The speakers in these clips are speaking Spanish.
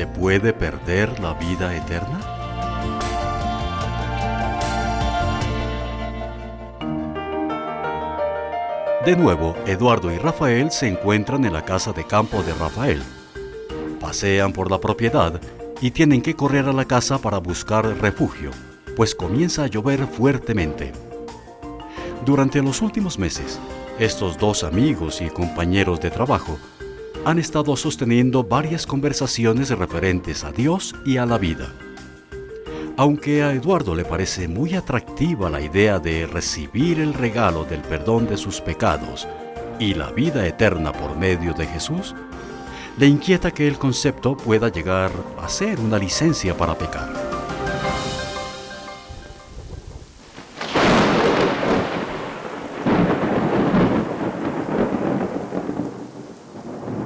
se puede perder la vida eterna? De nuevo, Eduardo y Rafael se encuentran en la casa de campo de Rafael. Pasean por la propiedad y tienen que correr a la casa para buscar refugio, pues comienza a llover fuertemente. Durante los últimos meses, estos dos amigos y compañeros de trabajo han estado sosteniendo varias conversaciones referentes a Dios y a la vida. Aunque a Eduardo le parece muy atractiva la idea de recibir el regalo del perdón de sus pecados y la vida eterna por medio de Jesús, le inquieta que el concepto pueda llegar a ser una licencia para pecar.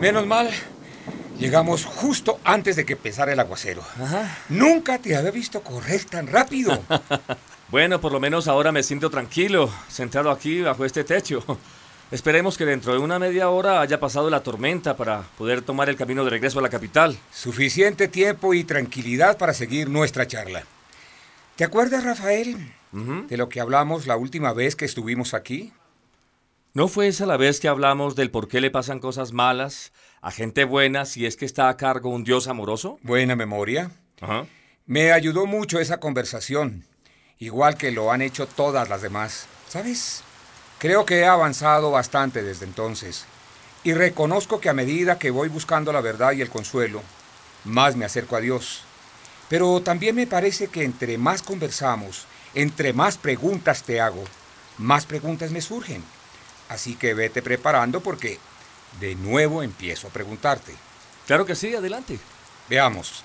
Menos mal, llegamos justo antes de que empezara el aguacero. Nunca te había visto correr tan rápido. bueno, por lo menos ahora me siento tranquilo, sentado aquí bajo este techo. Esperemos que dentro de una media hora haya pasado la tormenta para poder tomar el camino de regreso a la capital. Suficiente tiempo y tranquilidad para seguir nuestra charla. ¿Te acuerdas, Rafael, de lo que hablamos la última vez que estuvimos aquí? ¿No fue esa la vez que hablamos del por qué le pasan cosas malas a gente buena si es que está a cargo un Dios amoroso? Buena memoria. Me ayudó mucho esa conversación, igual que lo han hecho todas las demás. ¿Sabes? Creo que he avanzado bastante desde entonces, y reconozco que a medida que voy buscando la verdad y el consuelo, más me acerco a Dios. Pero también me parece que entre más conversamos, entre más preguntas te hago, más preguntas me surgen. Así que vete preparando porque de nuevo empiezo a preguntarte. Claro que sí, adelante. Veamos.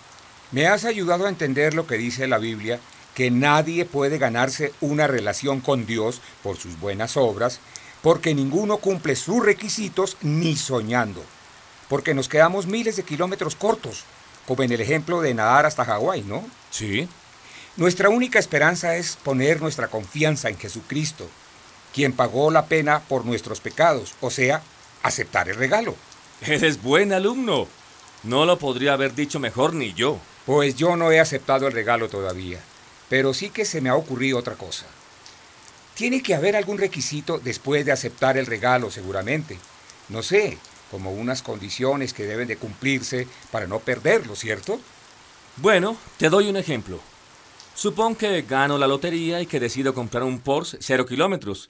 Me has ayudado a entender lo que dice la Biblia, que nadie puede ganarse una relación con Dios por sus buenas obras, porque ninguno cumple sus requisitos ni soñando. Porque nos quedamos miles de kilómetros cortos, como en el ejemplo de nadar hasta Hawái, ¿no? Sí. Nuestra única esperanza es poner nuestra confianza en Jesucristo, quien pagó la pena por nuestros pecados, o sea, aceptar el regalo. Eres buen alumno. No lo podría haber dicho mejor ni yo. Pues yo no he aceptado el regalo todavía, pero sí que se me ha ocurrido otra cosa. Tiene que haber algún requisito después de aceptar el regalo, seguramente. No sé, como unas condiciones que deben de cumplirse para no perderlo, ¿cierto? Bueno, te doy un ejemplo. Supón que gano la lotería y que decido comprar un Porsche cero kilómetros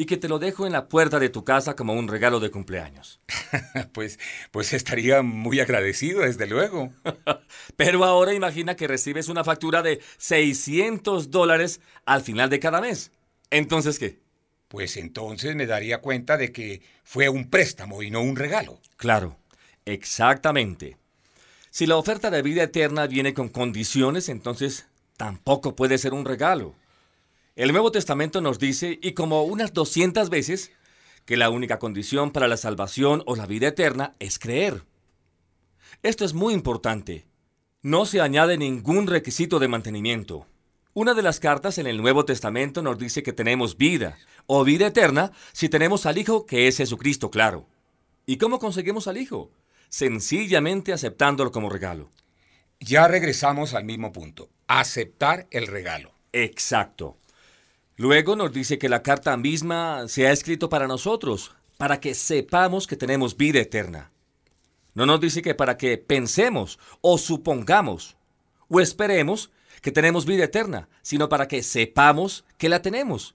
y que te lo dejo en la puerta de tu casa como un regalo de cumpleaños. pues, pues estaría muy agradecido, desde luego. Pero ahora imagina que recibes una factura de 600 dólares al final de cada mes. Entonces, ¿qué? Pues entonces me daría cuenta de que fue un préstamo y no un regalo. Claro, exactamente. Si la oferta de vida eterna viene con condiciones, entonces tampoco puede ser un regalo. El Nuevo Testamento nos dice, y como unas 200 veces, que la única condición para la salvación o la vida eterna es creer. Esto es muy importante. No se añade ningún requisito de mantenimiento. Una de las cartas en el Nuevo Testamento nos dice que tenemos vida, o vida eterna, si tenemos al Hijo que es Jesucristo, claro. ¿Y cómo conseguimos al Hijo? Sencillamente aceptándolo como regalo. Ya regresamos al mismo punto, aceptar el regalo. Exacto. Luego nos dice que la carta misma se ha escrito para nosotros, para que sepamos que tenemos vida eterna. No nos dice que para que pensemos o supongamos o esperemos que tenemos vida eterna, sino para que sepamos que la tenemos.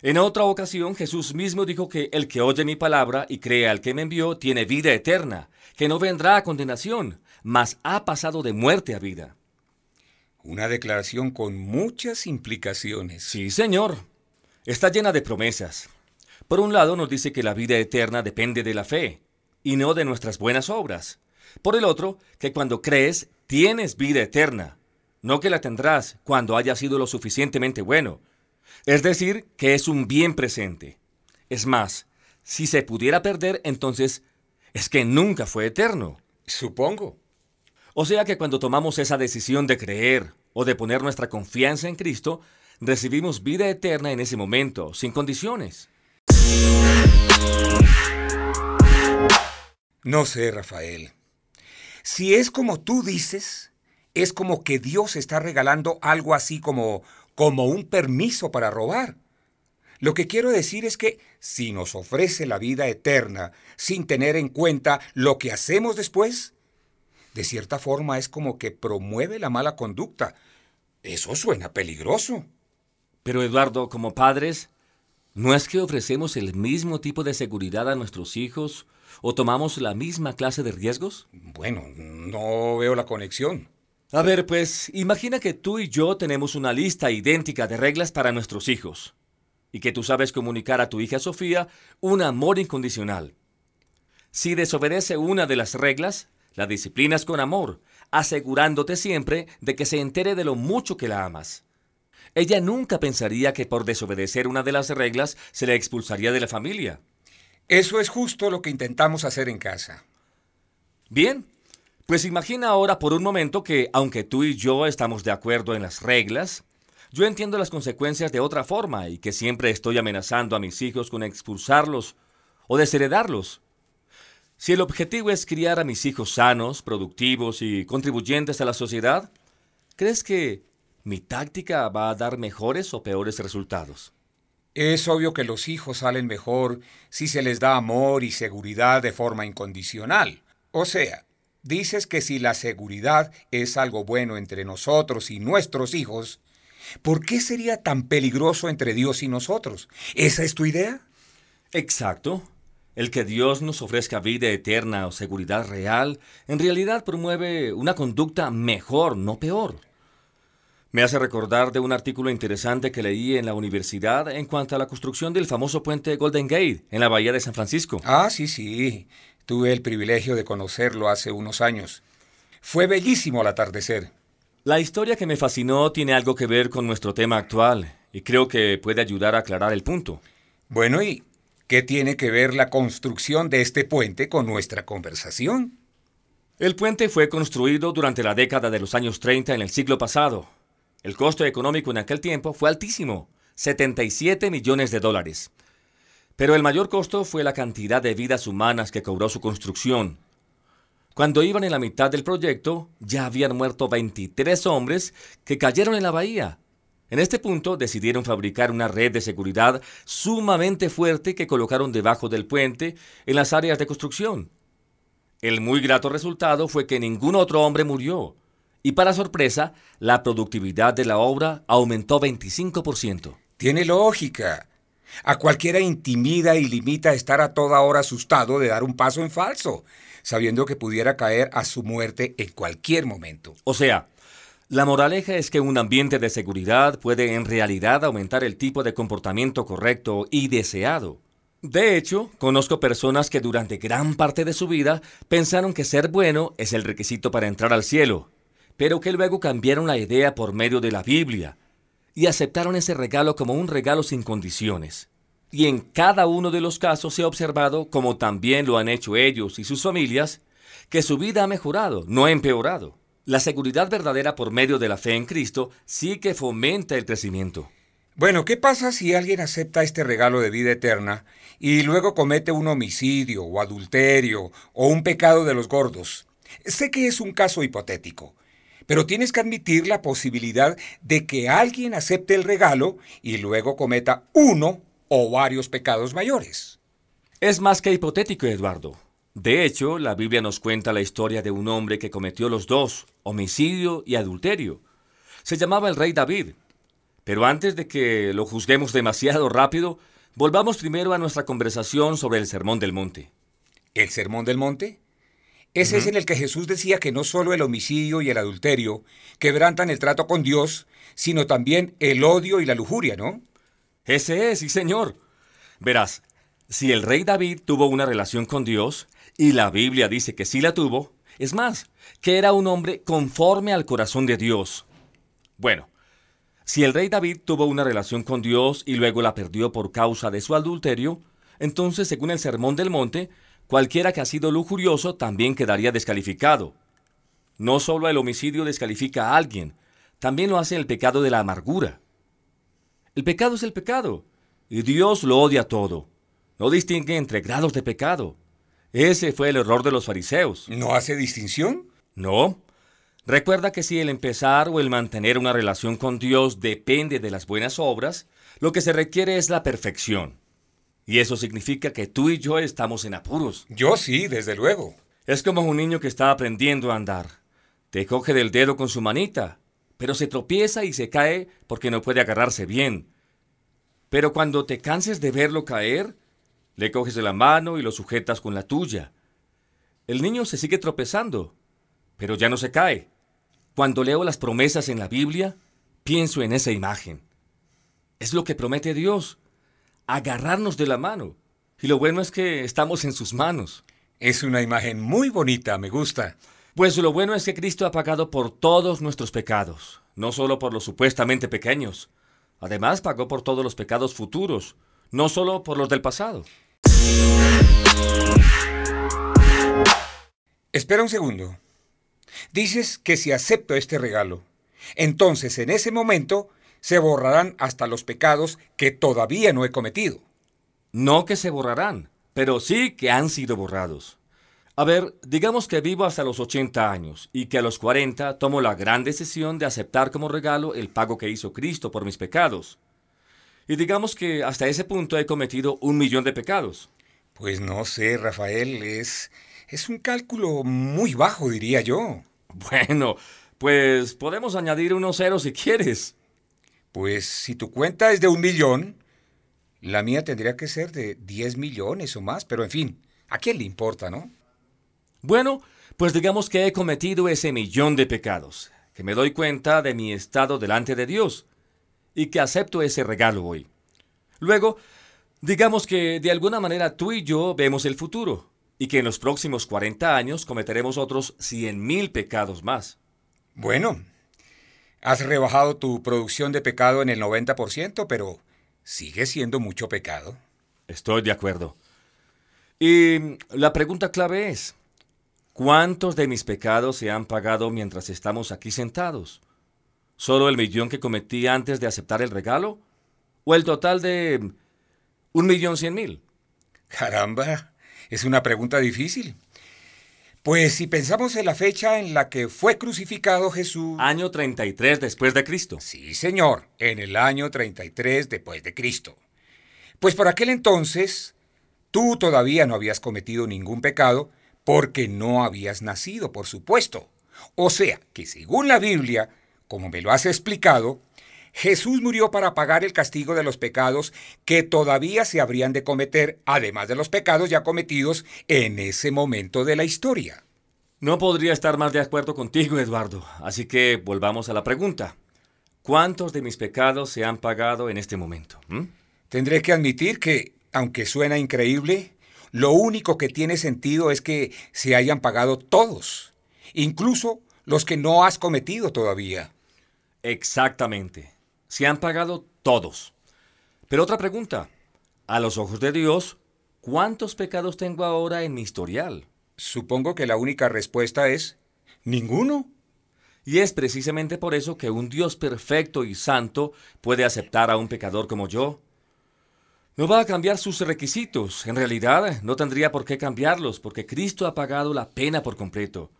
En otra ocasión Jesús mismo dijo que el que oye mi palabra y cree al que me envió tiene vida eterna, que no vendrá a condenación, mas ha pasado de muerte a vida. Una declaración con muchas implicaciones. Sí, señor. Está llena de promesas. Por un lado nos dice que la vida eterna depende de la fe y no de nuestras buenas obras. Por el otro, que cuando crees, tienes vida eterna, no que la tendrás cuando hayas sido lo suficientemente bueno. Es decir, que es un bien presente. Es más, si se pudiera perder, entonces es que nunca fue eterno. Supongo. O sea que cuando tomamos esa decisión de creer o de poner nuestra confianza en Cristo, recibimos vida eterna en ese momento, sin condiciones. No sé, Rafael. Si es como tú dices, es como que Dios está regalando algo así como, como un permiso para robar. Lo que quiero decir es que si nos ofrece la vida eterna sin tener en cuenta lo que hacemos después, de cierta forma es como que promueve la mala conducta. Eso suena peligroso. Pero Eduardo, como padres, ¿no es que ofrecemos el mismo tipo de seguridad a nuestros hijos o tomamos la misma clase de riesgos? Bueno, no veo la conexión. A ver, pues, imagina que tú y yo tenemos una lista idéntica de reglas para nuestros hijos y que tú sabes comunicar a tu hija Sofía un amor incondicional. Si desobedece una de las reglas, la disciplinas con amor, asegurándote siempre de que se entere de lo mucho que la amas. Ella nunca pensaría que por desobedecer una de las reglas se le expulsaría de la familia. Eso es justo lo que intentamos hacer en casa. Bien, pues imagina ahora por un momento que, aunque tú y yo estamos de acuerdo en las reglas, yo entiendo las consecuencias de otra forma y que siempre estoy amenazando a mis hijos con expulsarlos o desheredarlos. Si el objetivo es criar a mis hijos sanos, productivos y contribuyentes a la sociedad, ¿crees que mi táctica va a dar mejores o peores resultados? Es obvio que los hijos salen mejor si se les da amor y seguridad de forma incondicional. O sea, dices que si la seguridad es algo bueno entre nosotros y nuestros hijos, ¿Por qué sería tan peligroso entre Dios y nosotros? ¿Esa es tu idea? Exacto. El que Dios nos ofrezca vida eterna o seguridad real, en realidad promueve una conducta mejor, no peor. Me hace recordar de un artículo interesante que leí en la universidad en cuanto a la construcción del famoso puente Golden Gate en la bahía de San Francisco. Ah, sí, sí. Tuve el privilegio de conocerlo hace unos años. Fue bellísimo al atardecer. La historia que me fascinó tiene algo que ver con nuestro tema actual y creo que puede ayudar a aclarar el punto. Bueno, ¿y qué tiene que ver la construcción de este puente con nuestra conversación? El puente fue construido durante la década de los años 30 en el siglo pasado. El costo económico en aquel tiempo fue altísimo, 77 millones de dólares. Pero el mayor costo fue la cantidad de vidas humanas que cobró su construcción, cuando iban en la mitad del proyecto, ya habían muerto 23 hombres que cayeron en la bahía. En este punto decidieron fabricar una red de seguridad sumamente fuerte que colocaron debajo del puente en las áreas de construcción. El muy grato resultado fue que ningún otro hombre murió, y para sorpresa, la productividad de la obra aumentó 25%. Tiene lógica. A cualquiera intimida y limita estar a toda hora asustado de dar un paso en falso sabiendo que pudiera caer a su muerte en cualquier momento. O sea, la moraleja es que un ambiente de seguridad puede en realidad aumentar el tipo de comportamiento correcto y deseado. De hecho, conozco personas que durante gran parte de su vida pensaron que ser bueno es el requisito para entrar al cielo, pero que luego cambiaron la idea por medio de la Biblia y aceptaron ese regalo como un regalo sin condiciones. Y en cada uno de los casos se ha observado, como también lo han hecho ellos y sus familias, que su vida ha mejorado, no ha empeorado. La seguridad verdadera por medio de la fe en Cristo sí que fomenta el crecimiento. Bueno, ¿qué pasa si alguien acepta este regalo de vida eterna y luego comete un homicidio o adulterio o un pecado de los gordos? Sé que es un caso hipotético, pero tienes que admitir la posibilidad de que alguien acepte el regalo y luego cometa uno o varios pecados mayores. Es más que hipotético, Eduardo. De hecho, la Biblia nos cuenta la historia de un hombre que cometió los dos, homicidio y adulterio. Se llamaba el rey David. Pero antes de que lo juzguemos demasiado rápido, volvamos primero a nuestra conversación sobre el Sermón del Monte. ¿El Sermón del Monte? Ese es en el que Jesús decía que no solo el homicidio y el adulterio quebrantan el trato con Dios, sino también el odio y la lujuria, ¿no? Ese es, sí señor. Verás, si el rey David tuvo una relación con Dios, y la Biblia dice que sí la tuvo, es más, que era un hombre conforme al corazón de Dios. Bueno, si el rey David tuvo una relación con Dios y luego la perdió por causa de su adulterio, entonces, según el Sermón del Monte, cualquiera que ha sido lujurioso también quedaría descalificado. No solo el homicidio descalifica a alguien, también lo hace el pecado de la amargura. El pecado es el pecado, y Dios lo odia todo. No distingue entre grados de pecado. Ese fue el error de los fariseos. ¿No hace distinción? No. Recuerda que si el empezar o el mantener una relación con Dios depende de las buenas obras, lo que se requiere es la perfección. Y eso significa que tú y yo estamos en apuros. Yo sí, desde luego. Es como un niño que está aprendiendo a andar. Te coge del dedo con su manita, pero se tropieza y se cae porque no puede agarrarse bien. Pero cuando te canses de verlo caer, le coges de la mano y lo sujetas con la tuya. El niño se sigue tropezando, pero ya no se cae. Cuando leo las promesas en la Biblia, pienso en esa imagen. Es lo que promete Dios, agarrarnos de la mano. Y lo bueno es que estamos en sus manos. Es una imagen muy bonita, me gusta. Pues lo bueno es que Cristo ha pagado por todos nuestros pecados, no solo por los supuestamente pequeños. Además pagó por todos los pecados futuros, no solo por los del pasado. Espera un segundo. Dices que si acepto este regalo, entonces en ese momento se borrarán hasta los pecados que todavía no he cometido. No que se borrarán, pero sí que han sido borrados. A ver, digamos que vivo hasta los 80 años y que a los 40 tomo la gran decisión de aceptar como regalo el pago que hizo Cristo por mis pecados. Y digamos que hasta ese punto he cometido un millón de pecados. Pues no sé, Rafael, es, es un cálculo muy bajo, diría yo. Bueno, pues podemos añadir unos ceros si quieres. Pues si tu cuenta es de un millón, la mía tendría que ser de 10 millones o más, pero en fin, ¿a quién le importa, no? Bueno, pues digamos que he cometido ese millón de pecados, que me doy cuenta de mi estado delante de Dios y que acepto ese regalo hoy. Luego, digamos que de alguna manera tú y yo vemos el futuro y que en los próximos 40 años cometeremos otros 100.000 pecados más. Bueno, has rebajado tu producción de pecado en el 90%, pero sigue siendo mucho pecado. Estoy de acuerdo. Y la pregunta clave es, ¿cuántos de mis pecados se han pagado mientras estamos aquí sentados? ¿Solo el millón que cometí antes de aceptar el regalo? ¿O el total de un millón cien mil? Caramba, es una pregunta difícil. Pues si pensamos en la fecha en la que fue crucificado Jesús... Año 33 después de Cristo. Sí, señor, en el año 33 después de Cristo. Pues por aquel entonces, tú todavía no habías cometido ningún pecado porque no habías nacido, por supuesto. O sea, que según la Biblia, como me lo has explicado, Jesús murió para pagar el castigo de los pecados que todavía se habrían de cometer, además de los pecados ya cometidos en ese momento de la historia. No podría estar más de acuerdo contigo, Eduardo. Así que volvamos a la pregunta. ¿Cuántos de mis pecados se han pagado en este momento? ¿Mm? Tendré que admitir que, aunque suena increíble, lo único que tiene sentido es que se hayan pagado todos, incluso los que no has cometido todavía. Exactamente se han pagado todos. Pero otra pregunta, a los ojos de Dios, ¿cuántos pecados tengo ahora en mi historial? Supongo que la única respuesta es ninguno. Y es precisamente por eso que un Dios perfecto y santo puede aceptar a un pecador como yo. No va a cambiar sus requisitos. En realidad, no tendría por qué cambiarlos, porque Cristo ha pagado la pena por completo.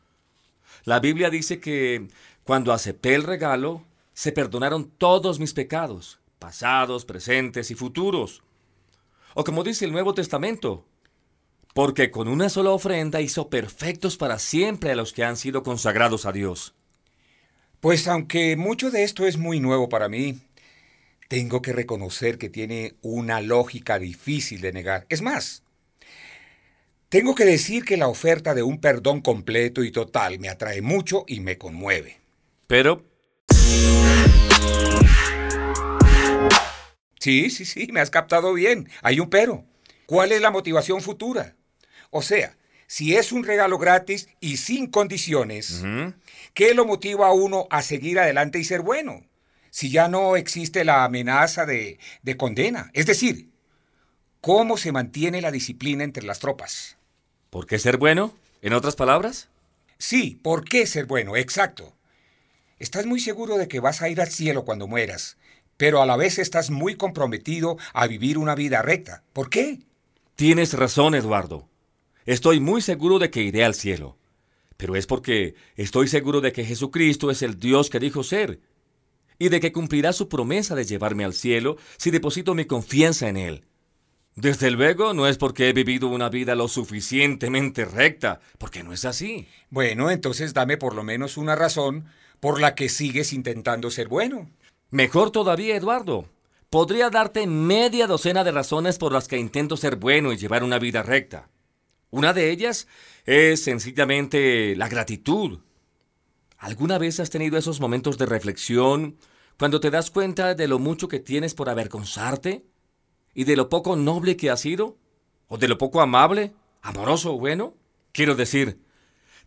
La Biblia dice que cuando acepté el regalo, se perdonaron todos mis pecados, pasados, presentes y futuros. O como dice el Nuevo Testamento, porque con una sola ofrenda hizo perfectos para siempre a los que han sido consagrados a Dios. Pues aunque mucho de esto es muy nuevo para mí, tengo que reconocer que tiene una lógica difícil de negar. Es más, tengo que decir que la oferta de un perdón completo y total me atrae mucho y me conmueve. Pero Sí, sí, sí, me has captado bien. Hay un pero. ¿Cuál es la motivación futura? O sea, si es un regalo gratis y sin condiciones, ¿qué lo motiva a uno a seguir adelante y ser bueno? Si ya no existe la amenaza de, de condena. Es decir, ¿cómo se mantiene la disciplina entre las tropas? ¿Por qué ser bueno? ¿En otras palabras? Sí, ¿por qué ser bueno? Exacto. Estás muy seguro de que vas a ir al cielo cuando mueras, pero a la vez estás muy comprometido a vivir una vida recta. ¿Por qué? Tienes razón, Eduardo. Estoy muy seguro de que iré al cielo. pero es porque estoy seguro de que Jesucristo es el Dios que dijo ser y de que cumplirá su promesa de llevarme al cielo si deposito mi confianza en Él. Desde luego no es porque he vivido una vida lo suficientemente recta, porque no es así. Bueno, entonces dame por lo menos una razón por la que sigues intentando ser bueno. Mejor todavía, Eduardo. Podría darte media docena de razones por las que intento ser bueno y llevar una vida recta. Una de ellas es sencillamente la gratitud. ¿Alguna vez has tenido esos momentos de reflexión cuando te das cuenta de lo mucho que tienes por avergonzarte? ¿Y de lo poco noble que has sido? ¿O de lo poco amable, amoroso o bueno? Quiero decir,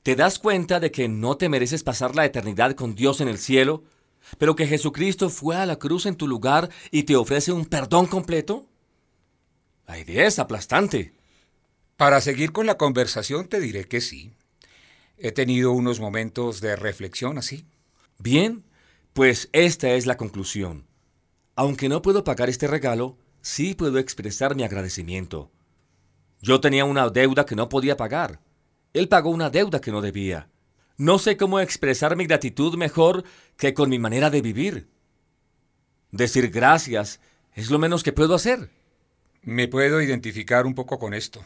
¿te das cuenta de que no te mereces pasar la eternidad con Dios en el cielo, pero que Jesucristo fue a la cruz en tu lugar y te ofrece un perdón completo? La idea es aplastante. Para seguir con la conversación te diré que sí. He tenido unos momentos de reflexión así. Bien, pues esta es la conclusión. Aunque no puedo pagar este regalo, sí puedo expresar mi agradecimiento. Yo tenía una deuda que no podía pagar. Él pagó una deuda que no debía. No sé cómo expresar mi gratitud mejor que con mi manera de vivir. Decir gracias es lo menos que puedo hacer. Me puedo identificar un poco con esto.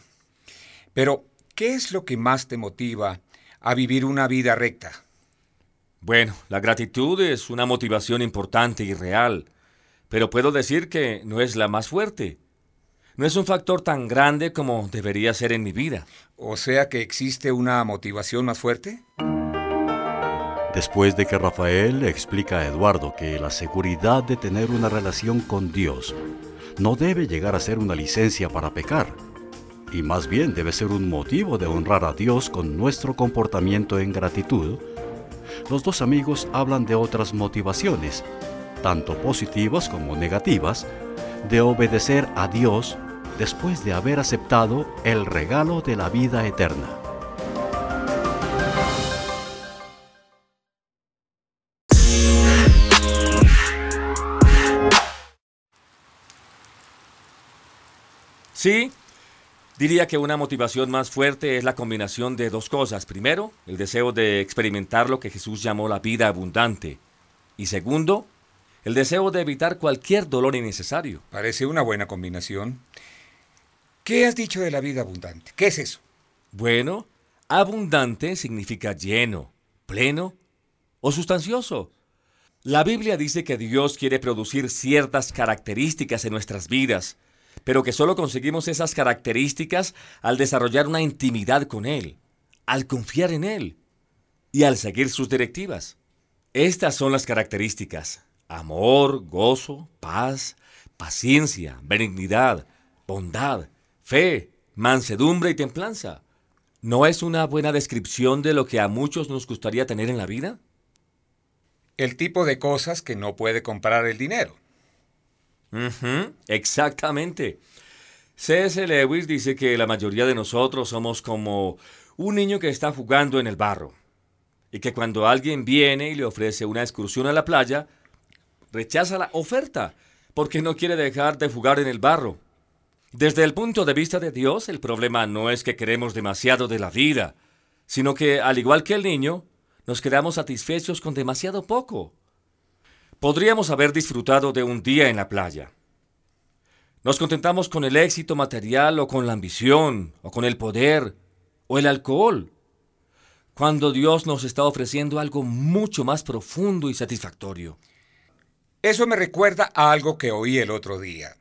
Pero, ¿qué es lo que más te motiva a vivir una vida recta? Bueno, la gratitud es una motivación importante y real, pero puedo decir que no es la más fuerte. No es un factor tan grande como debería ser en mi vida. O sea que existe una motivación más fuerte. Después de que Rafael le explica a Eduardo que la seguridad de tener una relación con Dios no debe llegar a ser una licencia para pecar, y más bien debe ser un motivo de honrar a Dios con nuestro comportamiento en gratitud, los dos amigos hablan de otras motivaciones, tanto positivas como negativas, de obedecer a Dios después de haber aceptado el regalo de la vida eterna. Sí, Diría que una motivación más fuerte es la combinación de dos cosas. Primero, el deseo de experimentar lo que Jesús llamó la vida abundante. Y segundo, el deseo de evitar cualquier dolor innecesario. Parece una buena combinación. ¿Qué has dicho de la vida abundante? ¿Qué es eso? Bueno, abundante significa lleno, pleno o sustancioso. La Biblia dice que Dios quiere producir ciertas características en nuestras vidas pero que solo conseguimos esas características al desarrollar una intimidad con Él, al confiar en Él y al seguir sus directivas. Estas son las características. Amor, gozo, paz, paciencia, benignidad, bondad, fe, mansedumbre y templanza. ¿No es una buena descripción de lo que a muchos nos gustaría tener en la vida? El tipo de cosas que no puede comprar el dinero exactamente. C.S. Lewis dice que la mayoría de nosotros somos como un niño que está jugando en el barro y que cuando alguien viene y le ofrece una excursión a la playa, rechaza la oferta porque no quiere dejar de jugar en el barro. Desde el punto de vista de Dios, el problema no es que queremos demasiado de la vida, sino que, al igual que el niño, nos quedamos satisfechos con demasiado poco. Podríamos haber disfrutado de un día en la playa. Nos contentamos con el éxito material o con la ambición o con el poder o el alcohol, cuando Dios nos está ofreciendo algo mucho más profundo y satisfactorio. Eso me recuerda a algo que oí el otro día.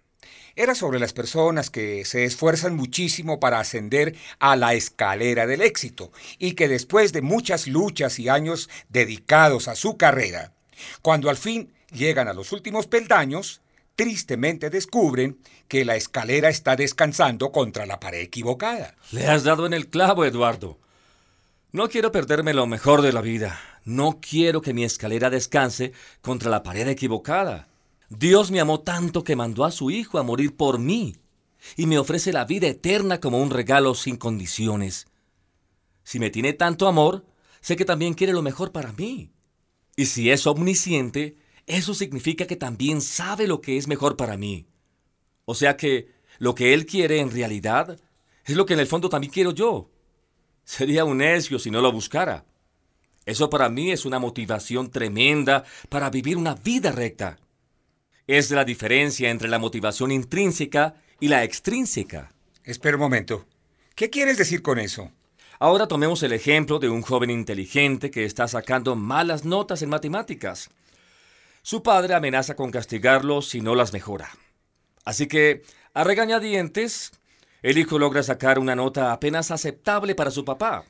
Era sobre las personas que se esfuerzan muchísimo para ascender a la escalera del éxito y que después de muchas luchas y años dedicados a su carrera, cuando al fin llegan a los últimos peldaños, tristemente descubren que la escalera está descansando contra la pared equivocada. Le has dado en el clavo, Eduardo. No quiero perderme lo mejor de la vida. No quiero que mi escalera descanse contra la pared equivocada. Dios me amó tanto que mandó a su Hijo a morir por mí y me ofrece la vida eterna como un regalo sin condiciones. Si me tiene tanto amor, sé que también quiere lo mejor para mí. Y si es omnisciente, eso significa que también sabe lo que es mejor para mí. O sea que lo que Él quiere en realidad es lo que en el fondo también quiero yo. Sería un necio si no lo buscara. Eso para mí es una motivación tremenda para vivir una vida recta. Es la diferencia entre la motivación intrínseca y la extrínseca. Espera un momento. ¿Qué quieres decir con eso? Ahora tomemos el ejemplo de un joven inteligente que está sacando malas notas en matemáticas. Su padre amenaza con castigarlo si no las mejora. Así que, a regañadientes, el hijo logra sacar una nota apenas aceptable para su papá.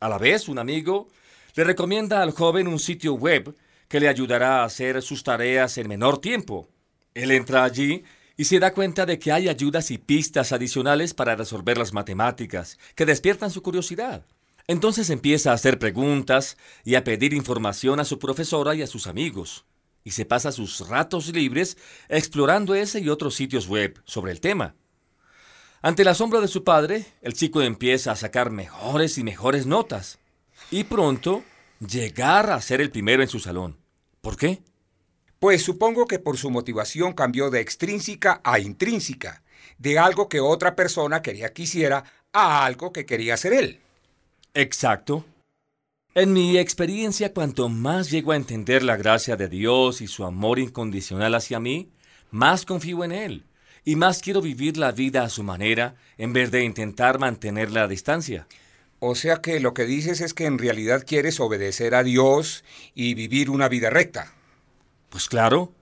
A la vez, un amigo le recomienda al joven un sitio web que le ayudará a hacer sus tareas en menor tiempo. Él entra allí y se da cuenta de que hay ayudas y pistas adicionales para resolver las matemáticas que despiertan su curiosidad. Entonces empieza a hacer preguntas y a pedir información a su profesora y a sus amigos, y se pasa sus ratos libres explorando ese y otros sitios web sobre el tema. Ante la sombra de su padre, el chico empieza a sacar mejores y mejores notas, y pronto llegar a ser el primero en su salón. ¿Por qué? Pues supongo que por su motivación cambió de extrínseca a intrínseca, de algo que otra persona quería que hiciera a algo que quería hacer él. Exacto. En mi experiencia, cuanto más llego a entender la gracia de Dios y su amor incondicional hacia mí, más confío en Él y más quiero vivir la vida a su manera en vez de intentar mantenerla a distancia. O sea que lo que dices es que en realidad quieres obedecer a Dios y vivir una vida recta. Pues claro,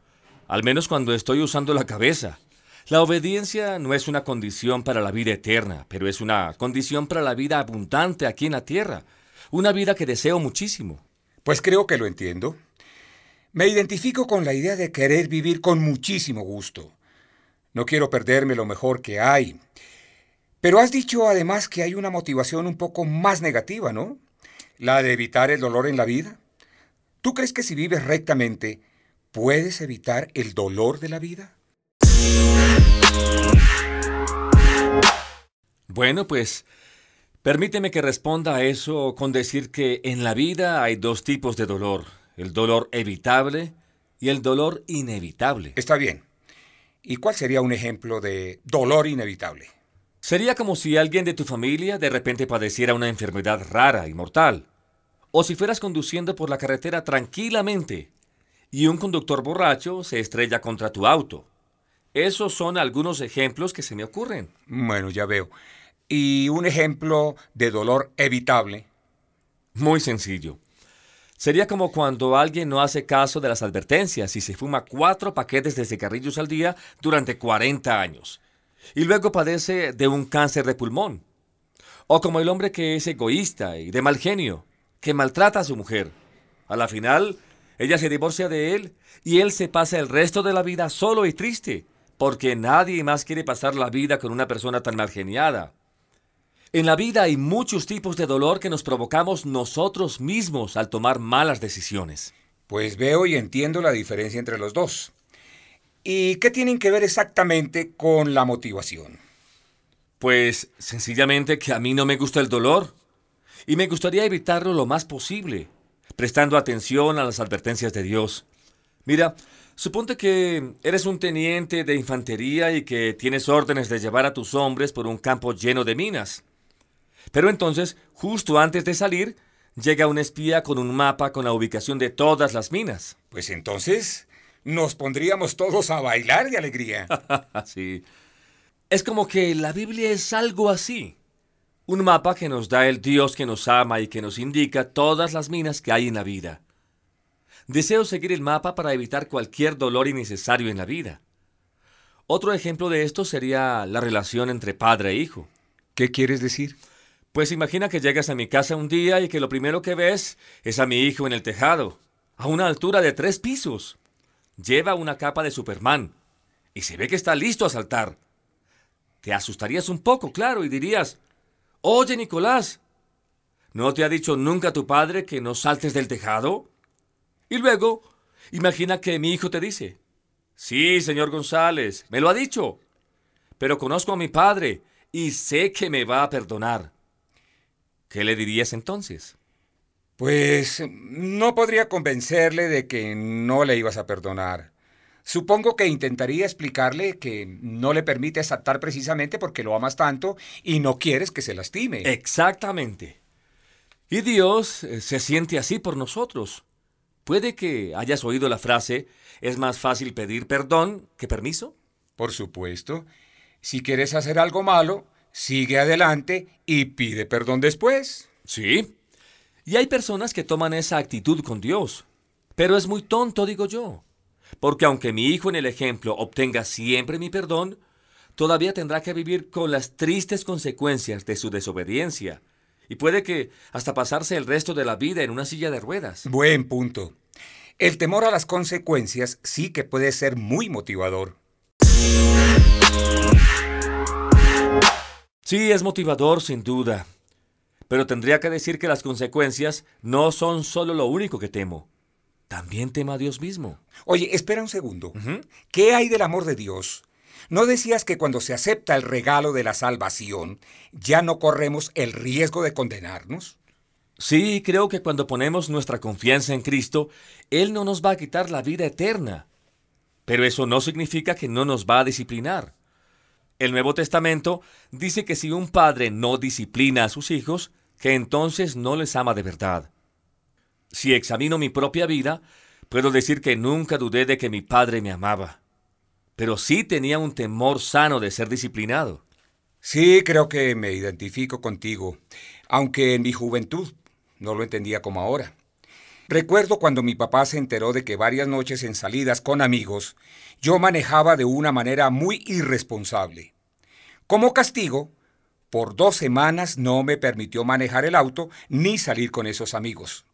al menos cuando estoy usando la cabeza. La obediencia no es una condición para la vida eterna, pero es una condición para la vida abundante aquí en la tierra, una vida que deseo muchísimo. Pues creo que lo entiendo. Me identifico con la idea de querer vivir con muchísimo gusto. No quiero perderme lo mejor que hay. Pero has dicho además que hay una motivación un poco más negativa, ¿no? La de evitar el dolor en la vida. ¿Tú crees que si vives rectamente, ¿Puedes evitar el dolor de la vida? Bueno, pues permíteme que responda a eso con decir que en la vida hay dos tipos de dolor, el dolor evitable y el dolor inevitable. Está bien. ¿Y cuál sería un ejemplo de dolor inevitable? Sería como si alguien de tu familia de repente padeciera una enfermedad rara y mortal. O si fueras conduciendo por la carretera tranquilamente y un conductor borracho se estrella contra tu auto. Esos son algunos ejemplos que se me ocurren. Bueno, ya veo. ¿Y un ejemplo de dolor evitable? Muy sencillo. Sería como cuando alguien no hace caso de las advertencias y se fuma cuatro paquetes de cigarrillos al día durante 40 años. Y luego padece de un cáncer de pulmón. O como el hombre que es egoísta y de mal genio, que maltrata a su mujer. A la final ella se divorcia de él y él se pasa el resto de la vida solo y triste, porque nadie más quiere pasar la vida con una persona tan margeniada. En la vida hay muchos tipos de dolor que nos provocamos nosotros mismos al tomar malas decisiones. Pues veo y entiendo la diferencia entre los dos. ¿Y qué tienen que ver exactamente con la motivación? Pues sencillamente que a mí no me gusta el dolor y me gustaría evitarlo lo más posible prestando atención a las advertencias de Dios. Mira, suponte que eres un teniente de infantería y que tienes órdenes de llevar a tus hombres por un campo lleno de minas. Pero entonces, justo antes de salir, llega un espía con un mapa con la ubicación de todas las minas. Pues entonces nos pondríamos todos a bailar de alegría. sí. Es como que la Biblia es algo así. Un mapa que nos da el Dios que nos ama y que nos indica todas las minas que hay en la vida. Deseo seguir el mapa para evitar cualquier dolor innecesario en la vida. Otro ejemplo de esto sería la relación entre padre e hijo. ¿Qué quieres decir? Pues imagina que llegas a mi casa un día y que lo primero que ves es a mi hijo en el tejado, a una altura de tres pisos. Lleva una capa de Superman y se ve que está listo a saltar. Te asustarías un poco, claro, y dirías, Oye, Nicolás, ¿no te ha dicho nunca tu padre que no saltes del tejado? Y luego, imagina que mi hijo te dice, sí, señor González, me lo ha dicho, pero conozco a mi padre y sé que me va a perdonar. ¿Qué le dirías entonces? Pues no podría convencerle de que no le ibas a perdonar. Supongo que intentaría explicarle que no le permite saltar precisamente porque lo amas tanto y no quieres que se lastime. Exactamente. Y Dios eh, se siente así por nosotros. Puede que hayas oído la frase, es más fácil pedir perdón que permiso. Por supuesto. Si quieres hacer algo malo, sigue adelante y pide perdón después. Sí. Y hay personas que toman esa actitud con Dios. Pero es muy tonto, digo yo. Porque aunque mi hijo en el ejemplo obtenga siempre mi perdón, todavía tendrá que vivir con las tristes consecuencias de su desobediencia. Y puede que hasta pasarse el resto de la vida en una silla de ruedas. Buen punto. El temor a las consecuencias sí que puede ser muy motivador. Sí, es motivador, sin duda. Pero tendría que decir que las consecuencias no son solo lo único que temo. También temo a Dios mismo. Oye, espera un segundo. ¿Qué hay del amor de Dios? ¿No decías que cuando se acepta el regalo de la salvación, ya no corremos el riesgo de condenarnos? Sí, creo que cuando ponemos nuestra confianza en Cristo, Él no nos va a quitar la vida eterna. Pero eso no significa que no nos va a disciplinar. El Nuevo Testamento dice que si un padre no disciplina a sus hijos, que entonces no les ama de verdad. Si examino mi propia vida, puedo decir que nunca dudé de que mi padre me amaba, pero sí tenía un temor sano de ser disciplinado. Sí, creo que me identifico contigo, aunque en mi juventud no lo entendía como ahora. Recuerdo cuando mi papá se enteró de que varias noches en salidas con amigos yo manejaba de una manera muy irresponsable. Como castigo, por dos semanas no me permitió manejar el auto ni salir con esos amigos.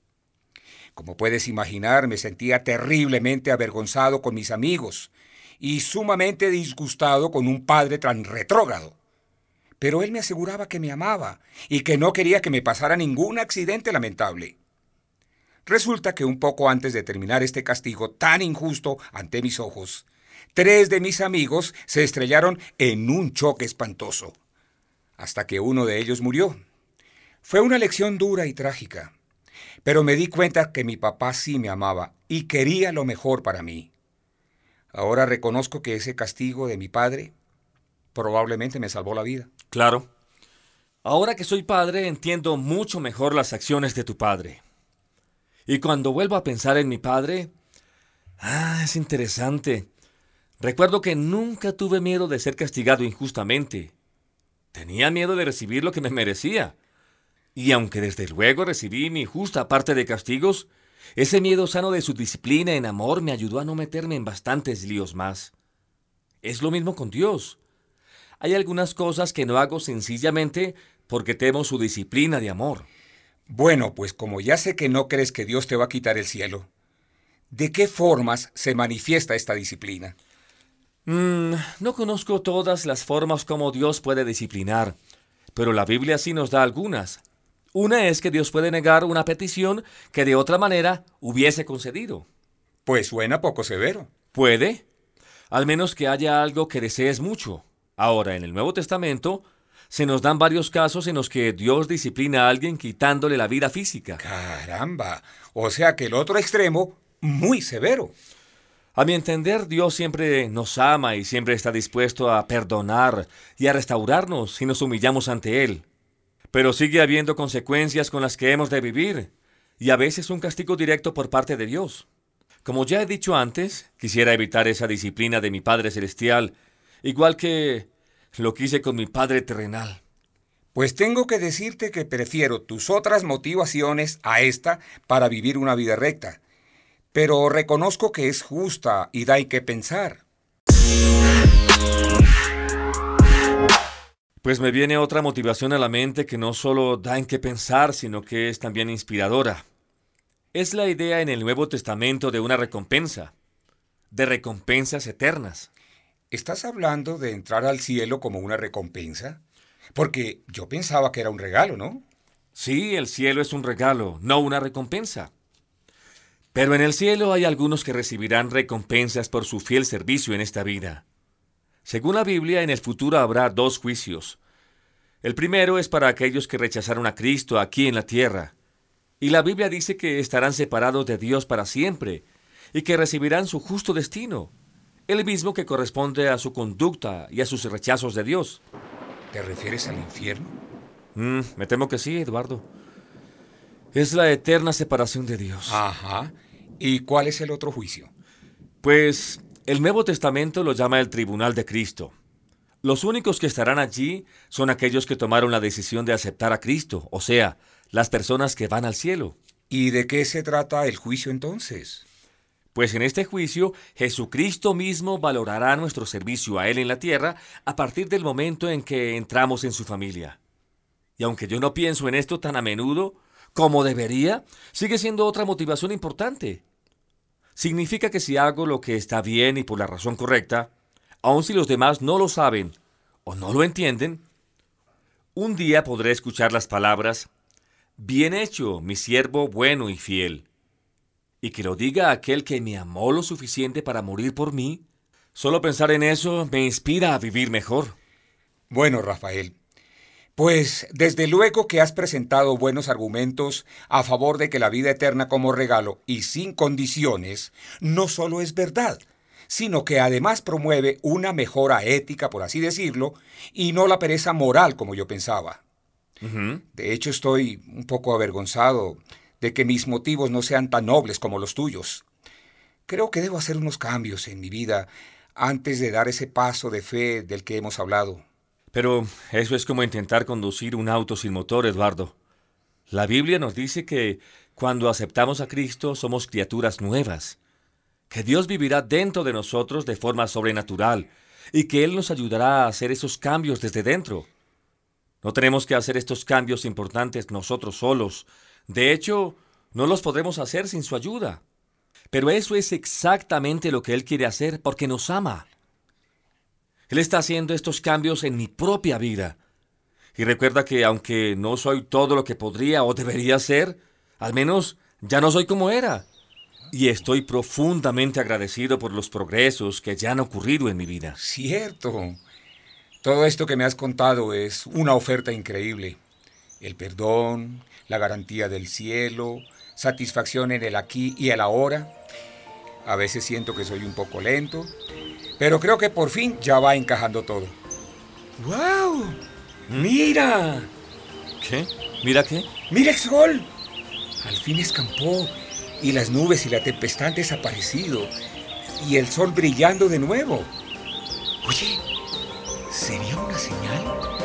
Como puedes imaginar, me sentía terriblemente avergonzado con mis amigos y sumamente disgustado con un padre tan retrógrado. Pero él me aseguraba que me amaba y que no quería que me pasara ningún accidente lamentable. Resulta que un poco antes de terminar este castigo tan injusto ante mis ojos, tres de mis amigos se estrellaron en un choque espantoso, hasta que uno de ellos murió. Fue una lección dura y trágica, pero me di cuenta que mi papá sí me amaba y quería lo mejor para mí. Ahora reconozco que ese castigo de mi padre probablemente me salvó la vida. Claro. Ahora que soy padre entiendo mucho mejor las acciones de tu padre. Y cuando vuelvo a pensar en mi padre, ah, es interesante. Recuerdo que nunca tuve miedo de ser castigado injustamente. Tenía miedo de recibir lo que me merecía. Y aunque desde luego recibí mi justa parte de castigos, ese miedo sano de su disciplina en amor me ayudó a no meterme en bastantes líos más. Es lo mismo con Dios. Hay algunas cosas que no hago sencillamente porque temo su disciplina de amor. Bueno, pues como ya sé que no crees que Dios te va a quitar el cielo, ¿de qué formas se manifiesta esta disciplina? Mm, no conozco todas las formas como Dios puede disciplinar, pero la Biblia sí nos da algunas. Una es que Dios puede negar una petición que de otra manera hubiese concedido. Pues suena poco severo. Puede, al menos que haya algo que desees mucho. Ahora, en el Nuevo Testamento, se nos dan varios casos en los que Dios disciplina a alguien quitándole la vida física. Caramba. O sea que el otro extremo, muy severo. A mi entender, Dios siempre nos ama y siempre está dispuesto a perdonar y a restaurarnos si nos humillamos ante Él. Pero sigue habiendo consecuencias con las que hemos de vivir, y a veces un castigo directo por parte de Dios. Como ya he dicho antes, quisiera evitar esa disciplina de mi Padre Celestial, igual que lo quise con mi padre terrenal. Pues tengo que decirte que prefiero tus otras motivaciones a esta para vivir una vida recta. Pero reconozco que es justa y da que pensar. Pues me viene otra motivación a la mente que no solo da en qué pensar, sino que es también inspiradora. Es la idea en el Nuevo Testamento de una recompensa, de recompensas eternas. ¿Estás hablando de entrar al cielo como una recompensa? Porque yo pensaba que era un regalo, ¿no? Sí, el cielo es un regalo, no una recompensa. Pero en el cielo hay algunos que recibirán recompensas por su fiel servicio en esta vida. Según la Biblia, en el futuro habrá dos juicios. El primero es para aquellos que rechazaron a Cristo aquí en la tierra. Y la Biblia dice que estarán separados de Dios para siempre y que recibirán su justo destino, el mismo que corresponde a su conducta y a sus rechazos de Dios. ¿Te refieres al infierno? Mm, me temo que sí, Eduardo. Es la eterna separación de Dios. Ajá. ¿Y cuál es el otro juicio? Pues el Nuevo Testamento lo llama el Tribunal de Cristo. Los únicos que estarán allí son aquellos que tomaron la decisión de aceptar a Cristo, o sea, las personas que van al cielo. ¿Y de qué se trata el juicio entonces? Pues en este juicio Jesucristo mismo valorará nuestro servicio a Él en la tierra a partir del momento en que entramos en su familia. Y aunque yo no pienso en esto tan a menudo como debería, sigue siendo otra motivación importante. Significa que si hago lo que está bien y por la razón correcta, aun si los demás no lo saben o no lo entienden, un día podré escuchar las palabras, Bien hecho, mi siervo bueno y fiel. Y que lo diga aquel que me amó lo suficiente para morir por mí, solo pensar en eso me inspira a vivir mejor. Bueno, Rafael, pues desde luego que has presentado buenos argumentos a favor de que la vida eterna como regalo y sin condiciones no solo es verdad, sino que además promueve una mejora ética, por así decirlo, y no la pereza moral como yo pensaba. De hecho, estoy un poco avergonzado de que mis motivos no sean tan nobles como los tuyos. Creo que debo hacer unos cambios en mi vida antes de dar ese paso de fe del que hemos hablado. Pero eso es como intentar conducir un auto sin motor, Eduardo. La Biblia nos dice que cuando aceptamos a Cristo somos criaturas nuevas, que Dios vivirá dentro de nosotros de forma sobrenatural y que Él nos ayudará a hacer esos cambios desde dentro. No tenemos que hacer estos cambios importantes nosotros solos. De hecho, no los podremos hacer sin su ayuda. Pero eso es exactamente lo que Él quiere hacer porque nos ama. Él está haciendo estos cambios en mi propia vida. Y recuerda que aunque no soy todo lo que podría o debería ser, al menos ya no soy como era. Y estoy profundamente agradecido por los progresos que ya han ocurrido en mi vida. Cierto. Todo esto que me has contado es una oferta increíble. El perdón, la garantía del cielo, satisfacción en el aquí y el ahora. A veces siento que soy un poco lento, pero creo que por fin ya va encajando todo. ¡Wow! ¡Mira! ¿Qué? ¿Mira qué? ¡Mira el sol! Al fin escampó y las nubes y la tempestad han desaparecido y el sol brillando de nuevo. Oye, ¿sería una señal?